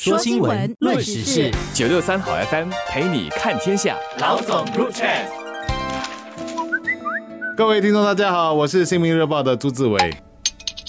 说新闻，论时事，九六三好 FM 陪你看天下。老总入场。各位听众，大家好，我是新民日报的朱志伟。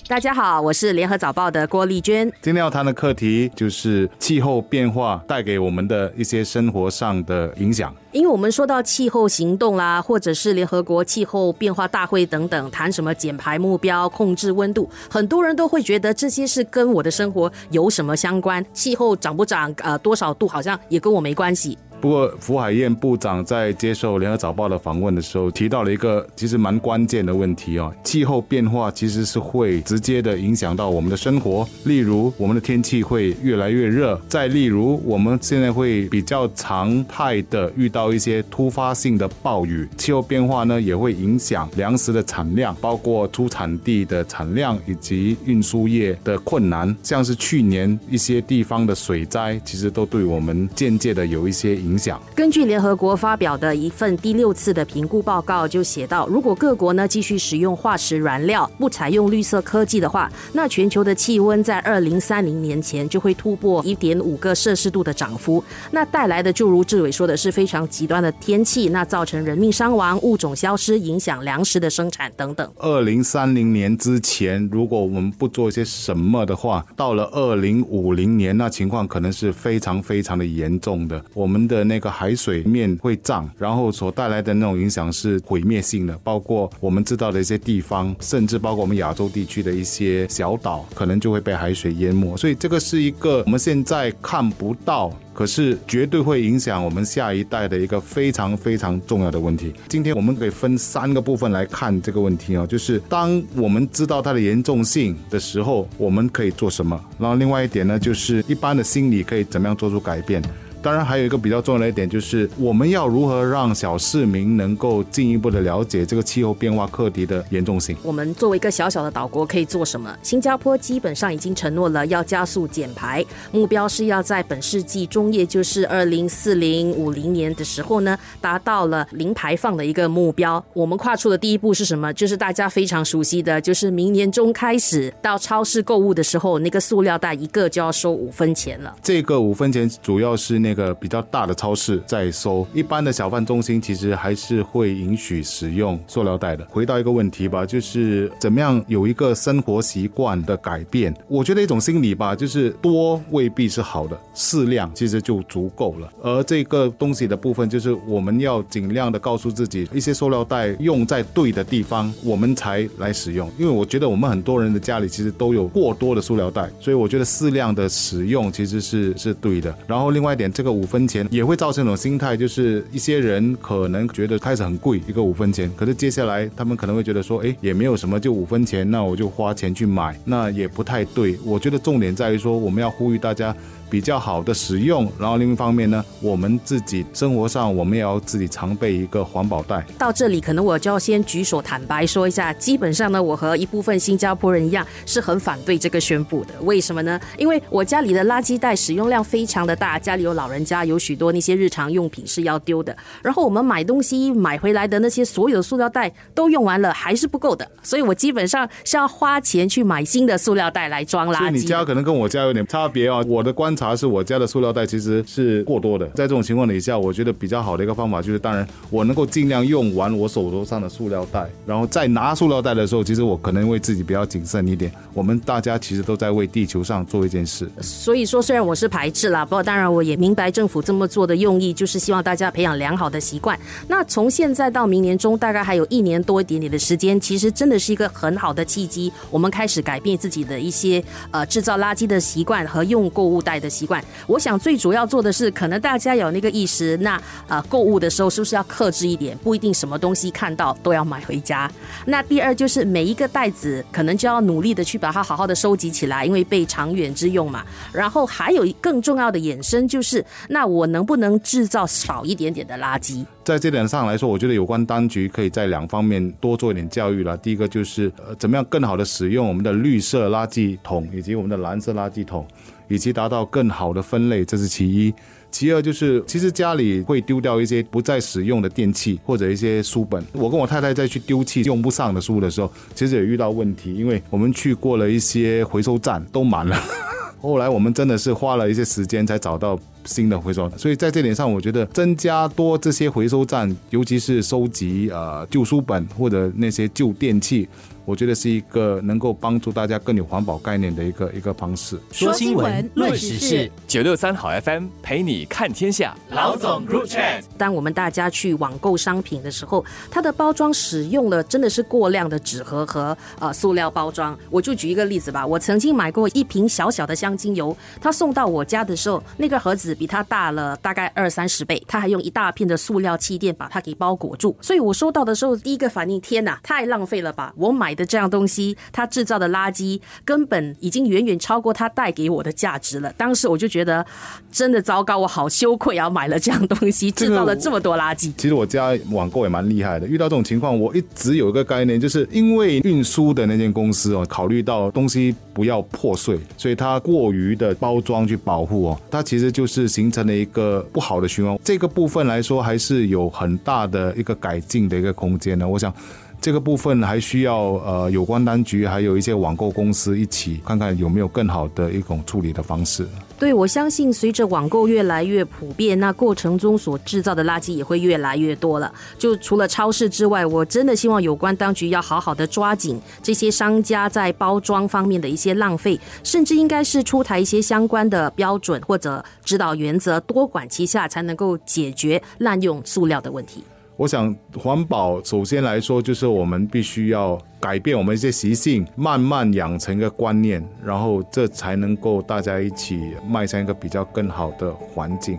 大家好，我是联合早报的郭丽娟。今天要谈的课题就是气候变化带给我们的一些生活上的影响。因为我们说到气候行动啦，或者是联合国气候变化大会等等，谈什么减排目标、控制温度，很多人都会觉得这些是跟我的生活有什么相关？气候涨不涨，呃，多少度，好像也跟我没关系。不过，福海燕部长在接受联合早报的访问的时候，提到了一个其实蛮关键的问题哦。气候变化其实是会直接的影响到我们的生活，例如我们的天气会越来越热，再例如我们现在会比较常态的遇到一些突发性的暴雨。气候变化呢，也会影响粮食的产量，包括出产地的产量以及运输业的困难。像是去年一些地方的水灾，其实都对我们间接的有一些影。影响。根据联合国发表的一份第六次的评估报告，就写到，如果各国呢继续使用化石燃料，不采用绿色科技的话，那全球的气温在二零三零年前就会突破一点五个摄氏度的涨幅。那带来的就如志伟说的是非常极端的天气，那造成人命伤亡、物种消失、影响粮食的生产等等。二零三零年之前，如果我们不做一些什么的话，到了二零五零年，那情况可能是非常非常的严重的。我们的的那个海水面会涨，然后所带来的那种影响是毁灭性的，包括我们知道的一些地方，甚至包括我们亚洲地区的一些小岛，可能就会被海水淹没。所以这个是一个我们现在看不到，可是绝对会影响我们下一代的一个非常非常重要的问题。今天我们可以分三个部分来看这个问题啊，就是当我们知道它的严重性的时候，我们可以做什么？然后另外一点呢，就是一般的心理可以怎么样做出改变？当然，还有一个比较重要的一点，就是我们要如何让小市民能够进一步的了解这个气候变化课题的严重性。我们作为一个小小的岛国，可以做什么？新加坡基本上已经承诺了要加速减排，目标是要在本世纪中叶，就是二零四零五零年的时候呢，达到了零排放的一个目标。我们跨出的第一步是什么？就是大家非常熟悉的，就是明年中开始到超市购物的时候，那个塑料袋一个就要收五分钱了。这个五分钱主要是那。那个比较大的超市在收，一般的小贩中心其实还是会允许使用塑料袋的。回到一个问题吧，就是怎么样有一个生活习惯的改变？我觉得一种心理吧，就是多未必是好的，适量其实就足够了。而这个东西的部分，就是我们要尽量的告诉自己，一些塑料袋用在对的地方，我们才来使用。因为我觉得我们很多人的家里其实都有过多的塑料袋，所以我觉得适量的使用其实是是对的。然后另外一点。这个五分钱也会造成一种心态，就是一些人可能觉得开始很贵一个五分钱，可是接下来他们可能会觉得说，哎，也没有什么，就五分钱，那我就花钱去买，那也不太对。我觉得重点在于说，我们要呼吁大家。比较好的使用，然后另一方面呢，我们自己生活上我们也要自己常备一个环保袋。到这里，可能我就要先举手坦白说一下，基本上呢，我和一部分新加坡人一样，是很反对这个宣布的。为什么呢？因为我家里的垃圾袋使用量非常的大，家里有老人家，有许多那些日常用品是要丢的。然后我们买东西买回来的那些所有的塑料袋都用完了，还是不够的。所以我基本上是要花钱去买新的塑料袋来装垃圾。所以你家可能跟我家有点差别啊。我的观查是我家的塑料袋其实是过多的，在这种情况底下，我觉得比较好的一个方法就是，当然我能够尽量用完我手头上的塑料袋，然后再拿塑料袋的时候，其实我可能为自己比较谨慎一点。我们大家其实都在为地球上做一件事。所以说，虽然我是排斥啦，不过当然我也明白政府这么做的用意，就是希望大家培养良好的习惯。那从现在到明年中，大概还有一年多一点点的时间，其实真的是一个很好的契机，我们开始改变自己的一些呃制造垃圾的习惯和用购物袋的习惯。我想最主要做的是，可能大家有那个意识，那呃购物的时候是不是要克制一点？不一定什么东西看到都要买回家。那第二就是每一个袋子，可能就要努力的去把它好好的收集起来，因为备长远之用嘛。然后还有更重要的衍生就是，那我能不能制造少一点点的垃圾？在这点上来说，我觉得有关当局可以在两方面多做一点教育了。第一个就是呃，怎么样更好的使用我们的绿色垃圾桶以及我们的蓝色垃圾桶。以及达到更好的分类，这是其一。其二就是，其实家里会丢掉一些不再使用的电器或者一些书本。我跟我太太在去丢弃用不上的书的时候，其实也遇到问题，因为我们去过了一些回收站，都满了。后来我们真的是花了一些时间才找到新的回收，所以在这点上，我觉得增加多这些回收站，尤其是收集呃旧书本或者那些旧电器。我觉得是一个能够帮助大家更有环保概念的一个一个方式。说新闻，论时事，九六三好 FM 陪你看天下。老总 Group Chat。当我们大家去网购商品的时候，它的包装使用了真的是过量的纸盒和呃塑料包装。我就举一个例子吧，我曾经买过一瓶小小的香精油，它送到我家的时候，那个盒子比它大了大概二三十倍，它还用一大片的塑料气垫把它给包裹住。所以我收到的时候，第一个反应，天哪，太浪费了吧！我买。的这样东西，它制造的垃圾根本已经远远超过它带给我的价值了。当时我就觉得真的糟糕，我好羞愧啊！买了这样东西，制造了这么多垃圾。其实我家网购也蛮厉害的，遇到这种情况，我一直有一个概念，就是因为运输的那间公司哦，考虑到东西不要破碎，所以它过于的包装去保护哦，它其实就是是形成了一个不好的循环。这个部分来说，还是有很大的一个改进的一个空间的。我想。这个部分还需要呃有关当局还有一些网购公司一起看看有没有更好的一种处理的方式。对，我相信随着网购越来越普遍，那过程中所制造的垃圾也会越来越多了。就除了超市之外，我真的希望有关当局要好好的抓紧这些商家在包装方面的一些浪费，甚至应该是出台一些相关的标准或者指导原则，多管齐下，才能够解决滥用塑料的问题。我想环保，首先来说就是我们必须要改变我们一些习性，慢慢养成一个观念，然后这才能够大家一起迈向一个比较更好的环境。